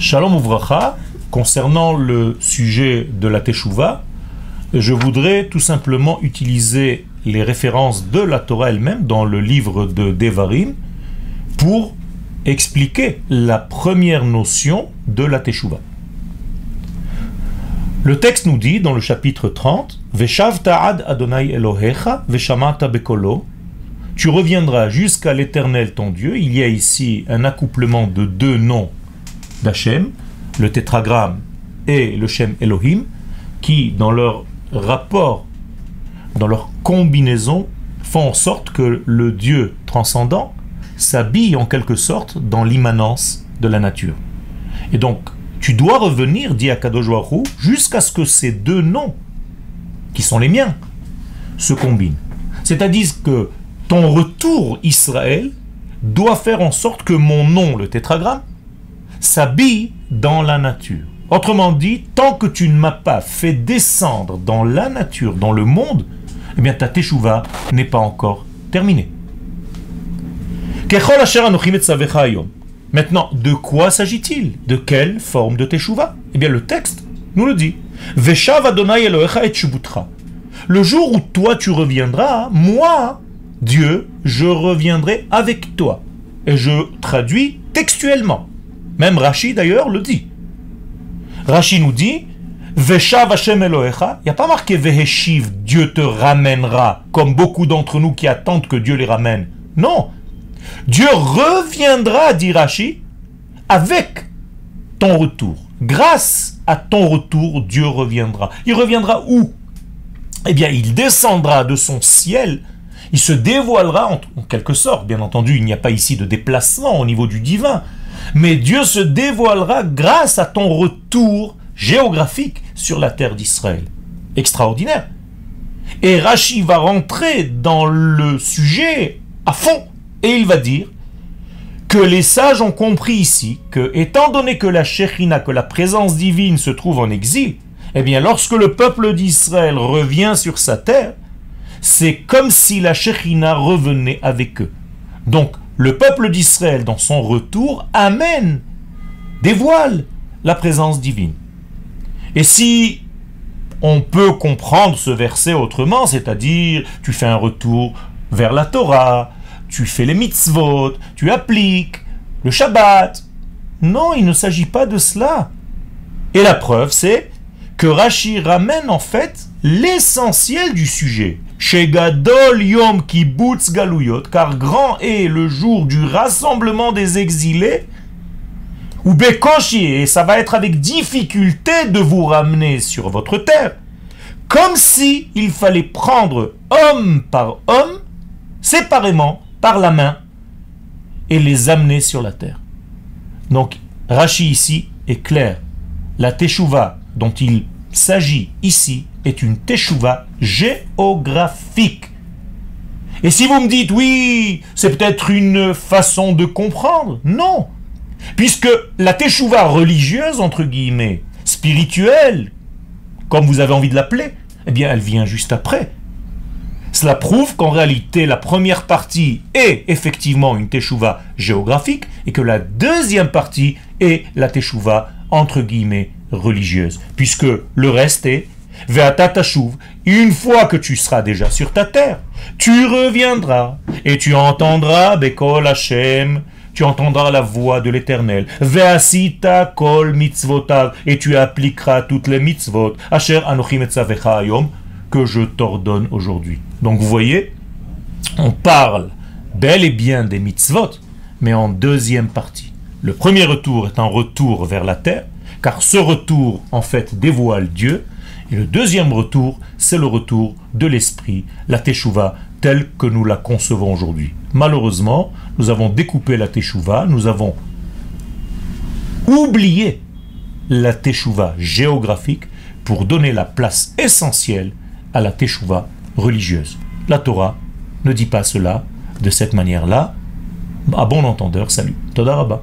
Shalom Ouvracha, concernant le sujet de la Teshuvah, je voudrais tout simplement utiliser les références de la Torah elle-même dans le livre de Devarim pour expliquer la première notion de la Teshuvah. Le texte nous dit dans le chapitre 30 Veshav ta'ad Adonai Elohecha veshamata bekolo Tu reviendras jusqu'à l'éternel ton Dieu. Il y a ici un accouplement de deux noms d'Hachem, le tétragramme et le Shem Elohim, qui, dans leur rapport, dans leur combinaison, font en sorte que le Dieu transcendant s'habille en quelque sorte dans l'immanence de la nature. Et donc, tu dois revenir, dit Akadosh jusqu'à ce que ces deux noms, qui sont les miens, se combinent. C'est-à-dire que ton retour Israël doit faire en sorte que mon nom, le tétragramme, s'habille dans la nature. Autrement dit, tant que tu ne m'as pas fait descendre dans la nature, dans le monde, eh bien ta teshuva n'est pas encore terminée. Maintenant, de quoi s'agit-il? De quelle forme de teshuva? Eh bien, le texte nous le dit. Le jour où toi tu reviendras, moi, Dieu, je reviendrai avec toi. Et je traduis textuellement. Même Rashi d'ailleurs le dit. Rashi nous dit Veshav Hashem Elohecha, il n'y a pas marqué Veheshiv, Dieu te ramènera, comme beaucoup d'entre nous qui attendent que Dieu les ramène. Non. Dieu reviendra, dit Rashi, avec ton retour. Grâce à ton retour, Dieu reviendra. Il reviendra où? Eh bien, il descendra de son ciel, il se dévoilera en quelque sorte. Bien entendu, il n'y a pas ici de déplacement au niveau du divin mais Dieu se dévoilera grâce à ton retour géographique sur la terre d'Israël. Extraordinaire. Et Rashi va rentrer dans le sujet à fond et il va dire que les sages ont compris ici que, étant donné que la Shekhinah, que la présence divine se trouve en exil, eh bien, lorsque le peuple d'Israël revient sur sa terre, c'est comme si la Shekhinah revenait avec eux. Donc, le peuple d'Israël, dans son retour, amène, dévoile la présence divine. Et si on peut comprendre ce verset autrement, c'est-à-dire tu fais un retour vers la Torah, tu fais les mitzvot, tu appliques le Shabbat. Non, il ne s'agit pas de cela. Et la preuve, c'est que Rashi ramène en fait l'essentiel du sujet. Gadol Yom Kibbutz Galuyot, car grand est le jour du rassemblement des exilés, ou Bekoshi, et ça va être avec difficulté de vous ramener sur votre terre, comme si il fallait prendre homme par homme, séparément, par la main, et les amener sur la terre. Donc, Rashi ici est clair. La Teshuvah dont il s'agit ici est une teshuva géographique. Et si vous me dites oui, c'est peut-être une façon de comprendre, non. Puisque la teshuva religieuse, entre guillemets, spirituelle, comme vous avez envie de l'appeler, eh bien elle vient juste après. Cela prouve qu'en réalité, la première partie est effectivement une teshuva géographique et que la deuxième partie est la teshuva, entre guillemets, religieuse. Puisque le reste est une fois que tu seras déjà sur ta terre, tu reviendras et tu entendras Bekol Hashem, tu entendras la voix de l'Éternel. Ve'asita kol mitzvotav, et tu appliqueras toutes les mitzvot. Asher anochim que je t'ordonne aujourd'hui. Donc vous voyez, on parle bel et bien des mitzvot, mais en deuxième partie. Le premier retour est un retour vers la terre, car ce retour en fait dévoile Dieu, et le deuxième retour, c'est le retour de l'esprit, la teshuva, telle que nous la concevons aujourd'hui. Malheureusement, nous avons découpé la teshuva, nous avons oublié la teshuva géographique pour donner la place essentielle à la teshuva religieuse. La Torah ne dit pas cela de cette manière-là. À bon entendeur, salut. Todarabah.